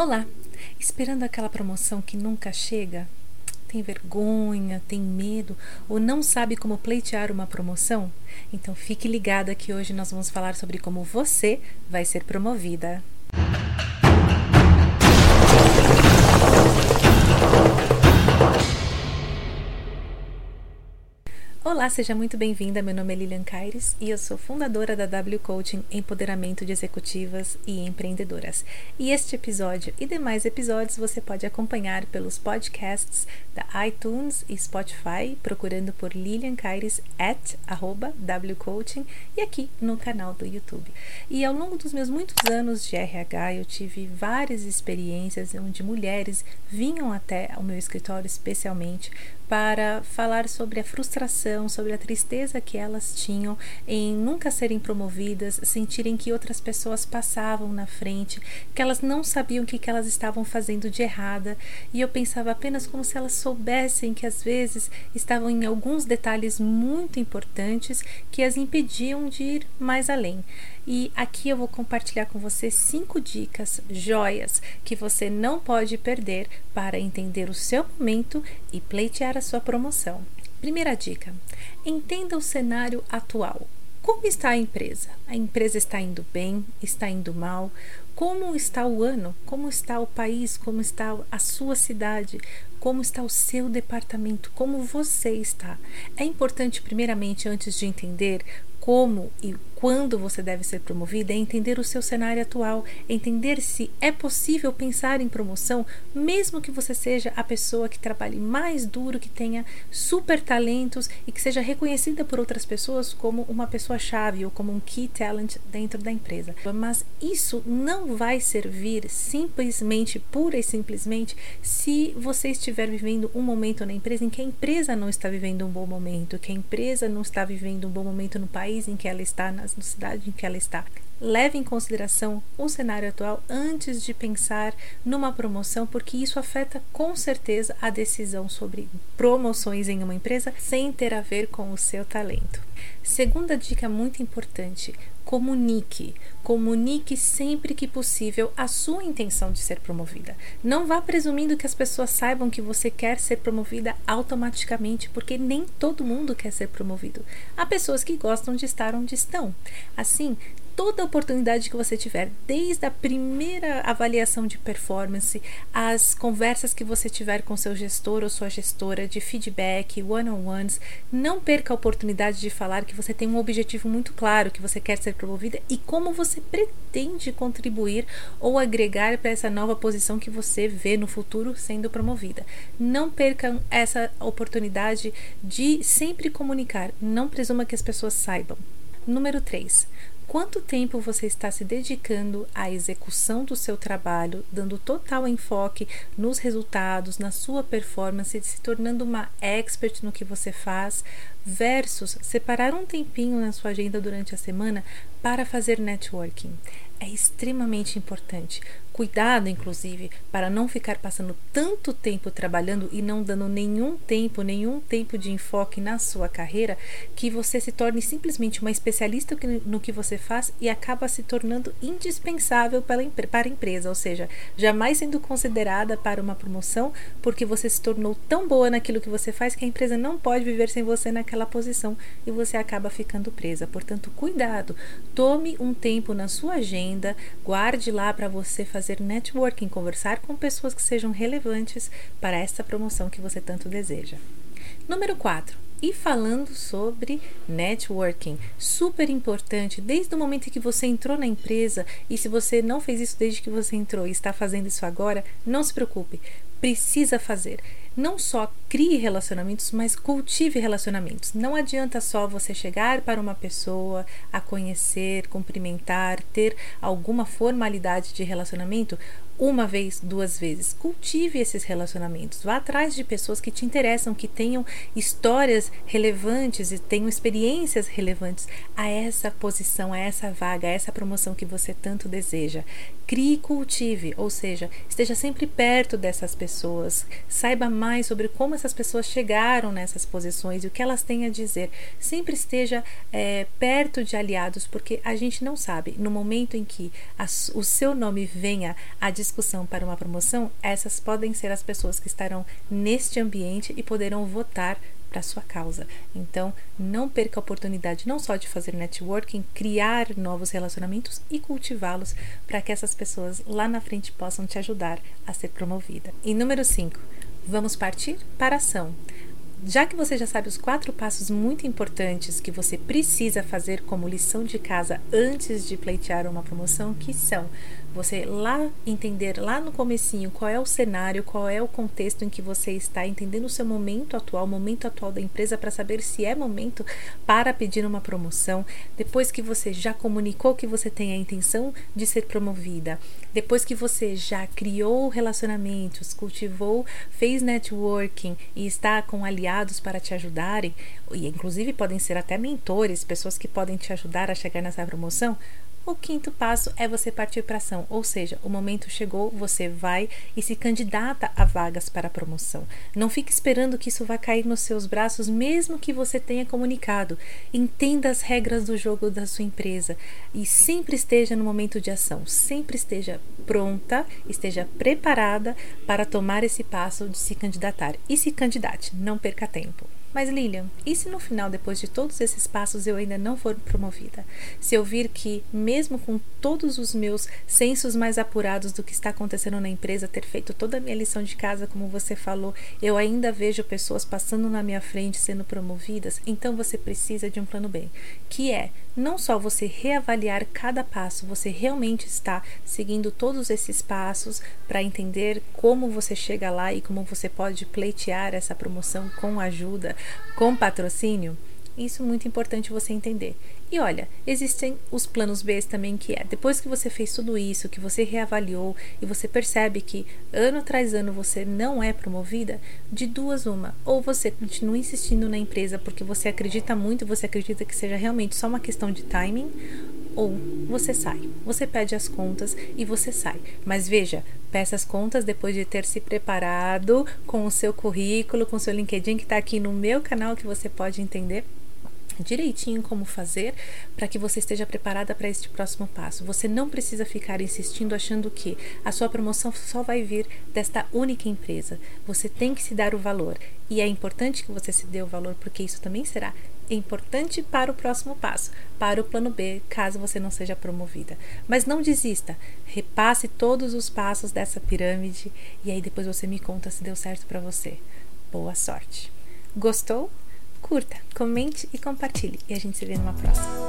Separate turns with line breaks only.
Olá! Esperando aquela promoção que nunca chega? Tem vergonha, tem medo ou não sabe como pleitear uma promoção? Então fique ligada que hoje nós vamos falar sobre como você vai ser promovida. Olá, seja muito bem-vinda. Meu nome é Lilian Caires e eu sou fundadora da W Coaching Empoderamento de Executivas e Empreendedoras. E este episódio e demais episódios você pode acompanhar pelos podcasts da iTunes e Spotify, procurando por Lilian Caires at arroba W Coaching e aqui no canal do YouTube. E ao longo dos meus muitos anos de RH, eu tive várias experiências onde mulheres vinham até o meu escritório especialmente para falar sobre a frustração, sobre a tristeza que elas tinham em nunca serem promovidas, sentirem que outras pessoas passavam na frente, que elas não sabiam o que, que elas estavam fazendo de errada, e eu pensava apenas como se elas soubessem que às vezes estavam em alguns detalhes muito importantes que as impediam de ir mais além. E aqui eu vou compartilhar com você cinco dicas, joias, que você não pode perder para entender o seu momento e pleitear a sua promoção. Primeira dica: entenda o cenário atual. Como está a empresa? A empresa está indo bem? Está indo mal? Como está o ano? Como está o país? Como está a sua cidade? Como está o seu departamento? Como você está? É importante, primeiramente, antes de entender como e quando você deve ser promovida é entender o seu cenário atual, entender se é possível pensar em promoção, mesmo que você seja a pessoa que trabalhe mais duro, que tenha super talentos e que seja reconhecida por outras pessoas como uma pessoa chave ou como um key talent dentro da empresa. Mas isso não vai servir simplesmente, pura e simplesmente, se você estiver vivendo um momento na empresa em que a empresa não está vivendo um bom momento, que a empresa não está vivendo um bom momento no país em que ela está, na cidade em que ela está. Leve em consideração o cenário atual antes de pensar numa promoção, porque isso afeta com certeza a decisão sobre promoções em uma empresa sem ter a ver com o seu talento. Segunda dica muito importante: comunique. Comunique sempre que possível a sua intenção de ser promovida. Não vá presumindo que as pessoas saibam que você quer ser promovida automaticamente, porque nem todo mundo quer ser promovido. Há pessoas que gostam de estar onde estão. Assim, toda oportunidade que você tiver, desde a primeira avaliação de performance, as conversas que você tiver com seu gestor ou sua gestora de feedback, one-on-ones, não perca a oportunidade de falar que você tem um objetivo muito claro, que você quer ser promovida e como você pretende contribuir ou agregar para essa nova posição que você vê no futuro sendo promovida. Não percam essa oportunidade de sempre comunicar, não presuma que as pessoas saibam. Número 3. Quanto tempo você está se dedicando à execução do seu trabalho, dando total enfoque nos resultados, na sua performance, se tornando uma expert no que você faz, versus separar um tempinho na sua agenda durante a semana para fazer networking. É extremamente importante. Cuidado, inclusive, para não ficar passando tanto tempo trabalhando e não dando nenhum tempo, nenhum tempo de enfoque na sua carreira, que você se torne simplesmente uma especialista no que você faz e acaba se tornando indispensável para a empresa, ou seja, jamais sendo considerada para uma promoção porque você se tornou tão boa naquilo que você faz que a empresa não pode viver sem você naquela posição e você acaba ficando presa. Portanto, cuidado, tome um tempo na sua agenda, guarde lá para você fazer networking, conversar com pessoas que sejam relevantes para essa promoção que você tanto deseja. Número 4. E falando sobre networking, super importante, desde o momento em que você entrou na empresa, e se você não fez isso desde que você entrou e está fazendo isso agora, não se preocupe, precisa fazer não só crie relacionamentos, mas cultive relacionamentos. Não adianta só você chegar para uma pessoa, a conhecer, cumprimentar, ter alguma formalidade de relacionamento uma vez, duas vezes. Cultive esses relacionamentos. Vá atrás de pessoas que te interessam, que tenham histórias relevantes e tenham experiências relevantes a essa posição, a essa vaga, a essa promoção que você tanto deseja. Crie e cultive, ou seja, esteja sempre perto dessas pessoas saiba mais sobre como essas pessoas chegaram nessas posições e o que elas têm a dizer. Sempre esteja é, perto de aliados, porque a gente não sabe. No momento em que a, o seu nome venha à discussão para uma promoção, essas podem ser as pessoas que estarão neste ambiente e poderão votar para sua causa. Então, não perca a oportunidade não só de fazer networking, criar novos relacionamentos e cultivá-los para que essas pessoas lá na frente possam te ajudar a ser promovida. E número 5, vamos partir para a ação. Já que você já sabe os quatro passos muito importantes que você precisa fazer como lição de casa antes de pleitear uma promoção, que são você lá entender lá no comecinho qual é o cenário, qual é o contexto em que você está, entendendo o seu momento atual, o momento atual da empresa para saber se é momento para pedir uma promoção. Depois que você já comunicou que você tem a intenção de ser promovida, depois que você já criou relacionamentos, cultivou, fez networking e está com aliados para te ajudarem, e inclusive podem ser até mentores, pessoas que podem te ajudar a chegar nessa promoção, o quinto passo é você partir para ação, ou seja, o momento chegou, você vai e se candidata a vagas para a promoção. Não fique esperando que isso vá cair nos seus braços, mesmo que você tenha comunicado. Entenda as regras do jogo da sua empresa e sempre esteja no momento de ação, sempre esteja pronta, esteja preparada para tomar esse passo de se candidatar. E se candidate, não perca tempo. Mas Lilian, e se no final, depois de todos esses passos, eu ainda não for promovida? Se eu vir que, mesmo com todos os meus sensos mais apurados do que está acontecendo na empresa, ter feito toda a minha lição de casa, como você falou, eu ainda vejo pessoas passando na minha frente sendo promovidas, então você precisa de um plano B, que é não só você reavaliar cada passo, você realmente está seguindo todos esses passos para entender como você chega lá e como você pode pleitear essa promoção com ajuda, com patrocínio. Isso é muito importante você entender. E olha, existem os planos B também, que é depois que você fez tudo isso, que você reavaliou e você percebe que ano tras ano você não é promovida, de duas uma. Ou você continua insistindo na empresa porque você acredita muito, você acredita que seja realmente só uma questão de timing, ou você sai. Você pede as contas e você sai. Mas veja, peça as contas depois de ter se preparado com o seu currículo, com o seu LinkedIn que está aqui no meu canal que você pode entender direitinho como fazer para que você esteja preparada para este próximo passo. Você não precisa ficar insistindo achando que a sua promoção só vai vir desta única empresa. Você tem que se dar o valor e é importante que você se dê o valor porque isso também será importante para o próximo passo, para o plano B, caso você não seja promovida. Mas não desista, repasse todos os passos dessa pirâmide e aí depois você me conta se deu certo para você. Boa sorte. Gostou? Curta, comente e compartilhe. E a gente se vê numa próxima.